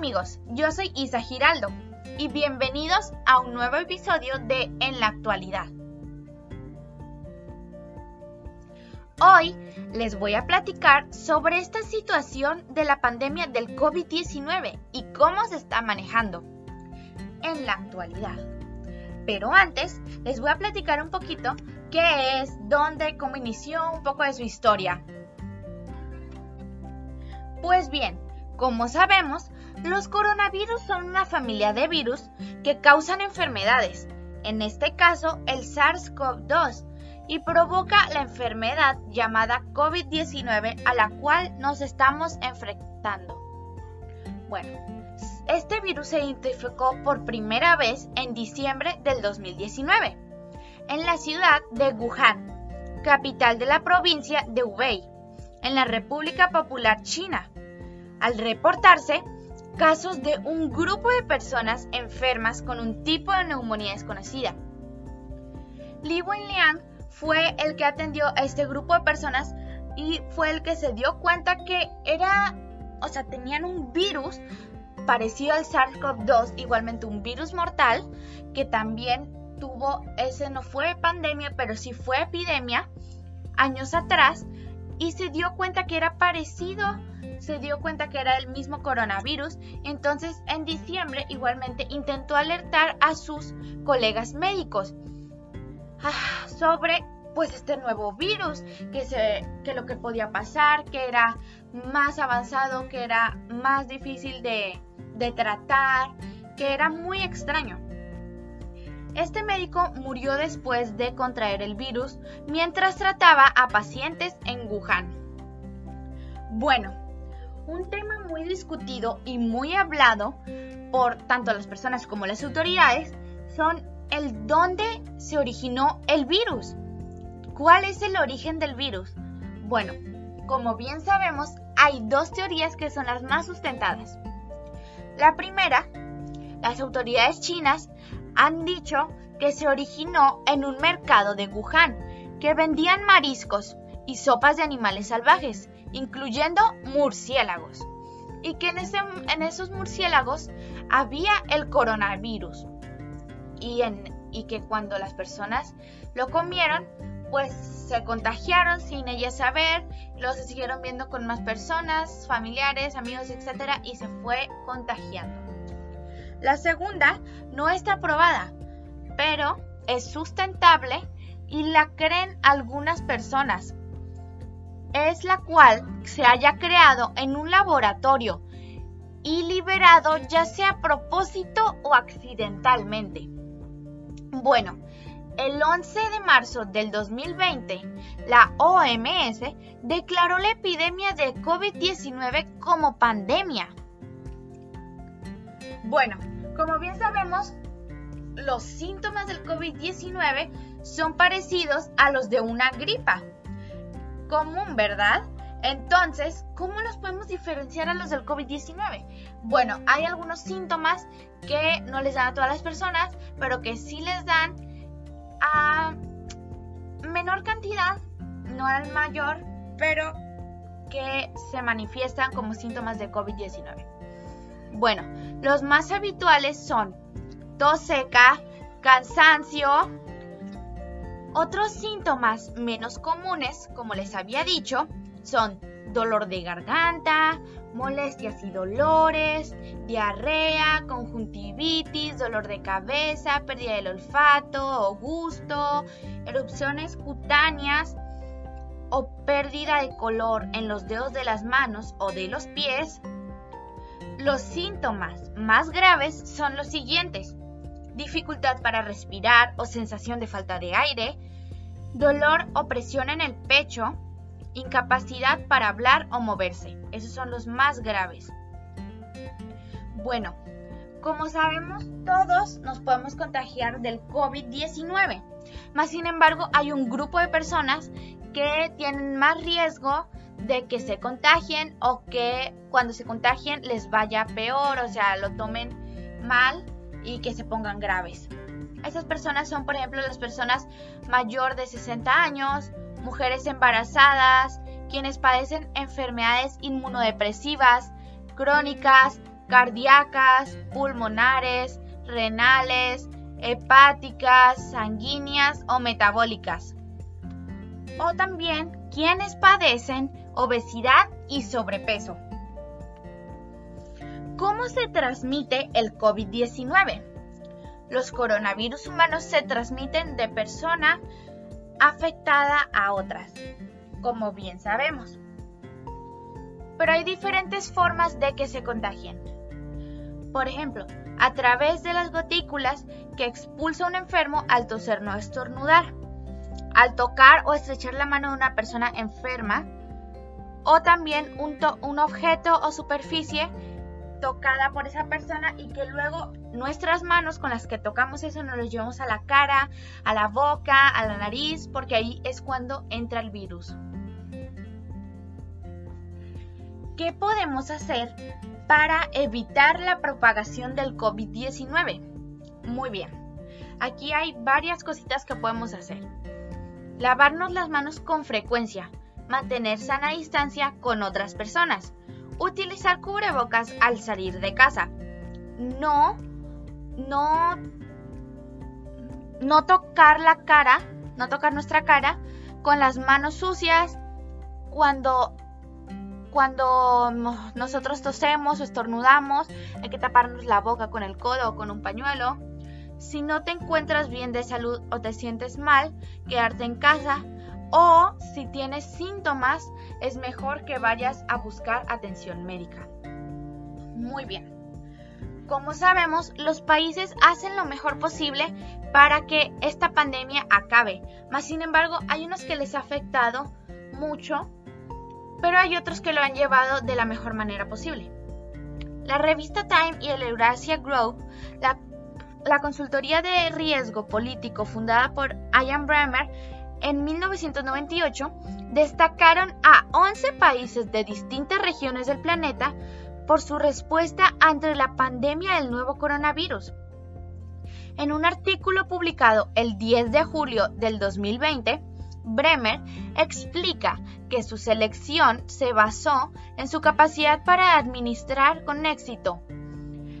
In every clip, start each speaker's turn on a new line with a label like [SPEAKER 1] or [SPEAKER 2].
[SPEAKER 1] amigos, yo soy Isa Giraldo y bienvenidos a un nuevo episodio de En la actualidad. Hoy les voy a platicar sobre esta situación de la pandemia del COVID-19 y cómo se está manejando en la actualidad. Pero antes les voy a platicar un poquito qué es, dónde, cómo inició, un poco de su historia. Pues bien, como sabemos, los coronavirus son una familia de virus que causan enfermedades, en este caso el SARS-CoV-2, y provoca la enfermedad llamada COVID-19 a la cual nos estamos enfrentando. Bueno, este virus se identificó por primera vez en diciembre del 2019 en la ciudad de Wuhan, capital de la provincia de Hubei, en la República Popular China al reportarse casos de un grupo de personas enfermas con un tipo de neumonía desconocida. Li Wenliang fue el que atendió a este grupo de personas y fue el que se dio cuenta que era, o sea, tenían un virus parecido al SARS-CoV-2, igualmente un virus mortal, que también tuvo, ese no fue pandemia, pero sí fue epidemia años atrás, y se dio cuenta que era parecido se dio cuenta que era el mismo coronavirus, entonces en diciembre igualmente intentó alertar a sus colegas médicos ah, sobre pues este nuevo virus, que, se, que lo que podía pasar, que era más avanzado, que era más difícil de, de tratar, que era muy extraño. Este médico murió después de contraer el virus mientras trataba a pacientes en Wuhan. Bueno, un tema muy discutido y muy hablado por tanto las personas como las autoridades son el dónde se originó el virus. ¿Cuál es el origen del virus? Bueno, como bien sabemos, hay dos teorías que son las más sustentadas. La primera, las autoridades chinas han dicho que se originó en un mercado de Wuhan, que vendían mariscos y sopas de animales salvajes, incluyendo murciélagos, y que en, esos murciélagos había el coronavirus, y, que cuando las personas lo comieron, pues se contagiaron sin ella saber, los siguieron viendo con más personas, familiares, amigos, etc. y se fue contagiando. La segunda no está aprobada, pero es sustentable y la creen algunas personas, es la cual se haya creado en un laboratorio y liberado ya sea a propósito o accidentalmente. Bueno, el 11 de marzo del 2020, la OMS declaró la epidemia de COVID-19 como pandemia. Bueno, como bien sabemos, los síntomas del COVID-19 son parecidos a los de una gripa común, ¿verdad? Entonces, ¿cómo nos podemos diferenciar a los del COVID-19? Bueno, hay algunos síntomas que no les dan a todas las personas, pero que sí les dan a menor cantidad, no al mayor, pero que se manifiestan como síntomas de COVID-19. Bueno, los más habituales son tos seca, cansancio, otros síntomas menos comunes, como les había dicho, son dolor de garganta, molestias y dolores, diarrea, conjuntivitis, dolor de cabeza, pérdida del olfato o gusto, erupciones cutáneas o pérdida de color en los dedos de las manos o de los pies. Los síntomas más graves son los siguientes dificultad para respirar o sensación de falta de aire, dolor o presión en el pecho, incapacidad para hablar o moverse. Esos son los más graves. Bueno, como sabemos, todos nos podemos contagiar del COVID-19. Más sin embargo, hay un grupo de personas que tienen más riesgo de que se contagien o que cuando se contagien les vaya peor, o sea, lo tomen mal y que se pongan graves. Esas personas son, por ejemplo, las personas mayor de 60 años, mujeres embarazadas, quienes padecen enfermedades inmunodepresivas, crónicas, cardíacas, pulmonares, renales, hepáticas, sanguíneas o metabólicas. O también quienes padecen obesidad y sobrepeso. ¿Cómo se transmite el COVID-19? Los coronavirus humanos se transmiten de persona afectada a otras, como bien sabemos. Pero hay diferentes formas de que se contagien. Por ejemplo, a través de las gotículas que expulsa un enfermo al toser no estornudar, al tocar o estrechar la mano de una persona enferma, o también un, un objeto o superficie tocada por esa persona y que luego nuestras manos con las que tocamos eso nos lo llevamos a la cara, a la boca, a la nariz, porque ahí es cuando entra el virus. ¿Qué podemos hacer para evitar la propagación del COVID-19? Muy bien, aquí hay varias cositas que podemos hacer. Lavarnos las manos con frecuencia, mantener sana distancia con otras personas, utilizar cubrebocas al salir de casa. No, no, no tocar la cara, no tocar nuestra cara con las manos sucias cuando cuando nosotros tosemos o estornudamos, hay que taparnos la boca con el codo o con un pañuelo. Si no te encuentras bien de salud o te sientes mal, quedarte en casa o si tienes síntomas, es mejor que vayas a buscar atención médica. Muy bien. Como sabemos, los países hacen lo mejor posible para que esta pandemia acabe. Mas, sin embargo, hay unos que les ha afectado mucho, pero hay otros que lo han llevado de la mejor manera posible. La revista Time y el Eurasia Group, la, la consultoría de riesgo político fundada por Ian Bremer, en 1998 destacaron a 11 países de distintas regiones del planeta por su respuesta ante la pandemia del nuevo coronavirus. En un artículo publicado el 10 de julio del 2020, Bremer explica que su selección se basó en su capacidad para administrar con éxito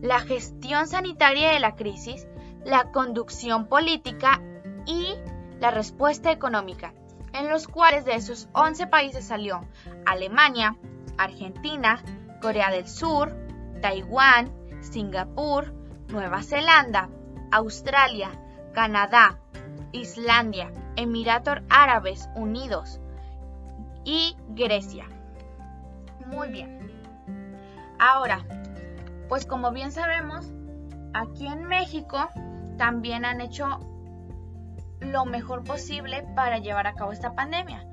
[SPEAKER 1] la gestión sanitaria de la crisis, la conducción política y la respuesta económica, en los cuales de esos 11 países salió Alemania, Argentina, Corea del Sur, Taiwán, Singapur, Nueva Zelanda, Australia, Canadá, Islandia, Emiratos Árabes Unidos y Grecia. Muy bien. Ahora, pues como bien sabemos, aquí en México también han hecho lo mejor posible para llevar a cabo esta pandemia.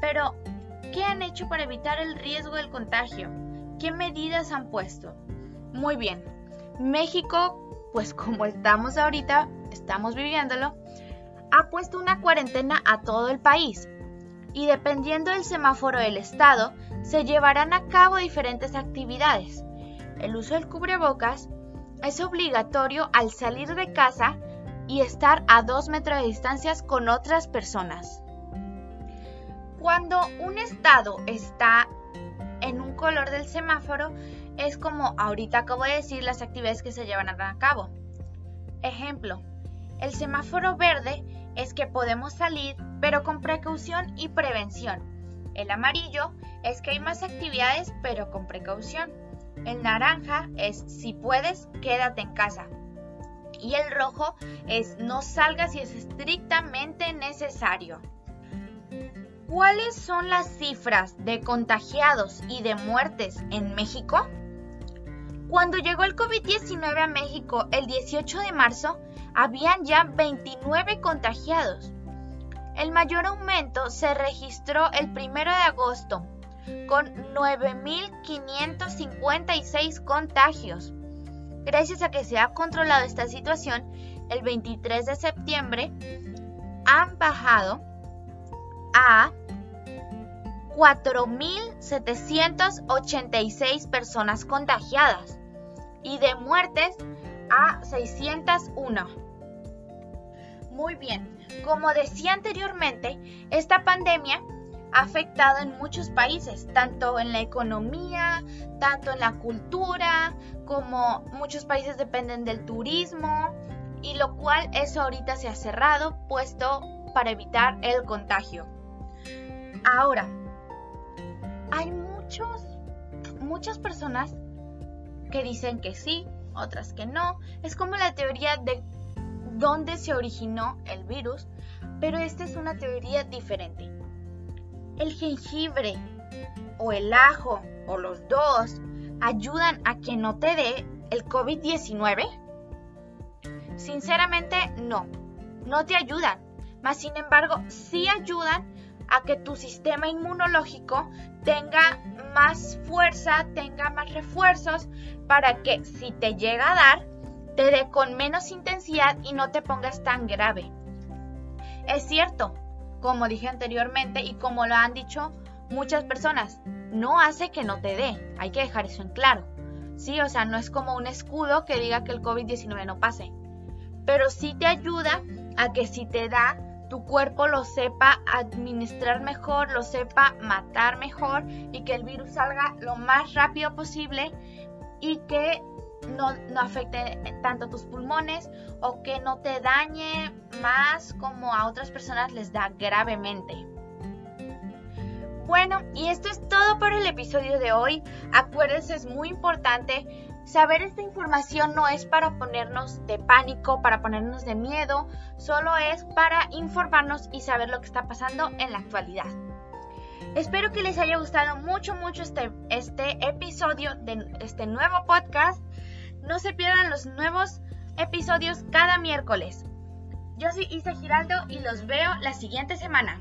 [SPEAKER 1] Pero, ¿qué han hecho para evitar el riesgo del contagio? ¿Qué medidas han puesto? Muy bien, México, pues como estamos ahorita, estamos viviéndolo, ha puesto una cuarentena a todo el país y dependiendo del semáforo del estado, se llevarán a cabo diferentes actividades. El uso del cubrebocas es obligatorio al salir de casa y estar a dos metros de distancia con otras personas. Cuando un estado está en un color del semáforo, es como ahorita acabo de decir las actividades que se llevan a cabo. Ejemplo, el semáforo verde es que podemos salir, pero con precaución y prevención. El amarillo es que hay más actividades, pero con precaución. El naranja es si puedes, quédate en casa y el rojo es no salga si es estrictamente necesario. ¿Cuáles son las cifras de contagiados y de muertes en México? Cuando llegó el COVID-19 a México el 18 de marzo, habían ya 29 contagiados. El mayor aumento se registró el 1 de agosto, con 9.556 contagios. Gracias a que se ha controlado esta situación, el 23 de septiembre han bajado a 4.786 personas contagiadas y de muertes a 601. Muy bien, como decía anteriormente, esta pandemia ha afectado en muchos países, tanto en la economía, tanto en la cultura, como muchos países dependen del turismo, y lo cual eso ahorita se ha cerrado, puesto para evitar el contagio. Ahora, hay muchos, muchas personas que dicen que sí, otras que no. Es como la teoría de dónde se originó el virus, pero esta es una teoría diferente. El jengibre o el ajo o los dos ayudan a que no te dé el COVID-19? Sinceramente, no. No te ayudan. Mas, sin embargo, sí ayudan a que tu sistema inmunológico tenga más fuerza, tenga más refuerzos para que si te llega a dar, te dé con menos intensidad y no te pongas tan grave. Es cierto, como dije anteriormente y como lo han dicho muchas personas, no hace que no te dé, hay que dejar eso en claro. Sí, o sea, no es como un escudo que diga que el COVID-19 no pase, pero sí te ayuda a que si te da, tu cuerpo lo sepa administrar mejor, lo sepa matar mejor y que el virus salga lo más rápido posible y que no, afecte tanto tus pulmones o que no te dañe más como a otras personas les da gravemente. Bueno, y esto es todo por el episodio de hoy. Acuérdense, es muy importante saber esta información no es para ponernos de pánico, para ponernos de miedo, solo es para informarnos y saber lo que está pasando en la actualidad. Espero que les haya gustado mucho, mucho este, este episodio de este nuevo podcast. No se pierdan los nuevos episodios cada miércoles. Yo soy Isa Giraldo y los veo la siguiente semana.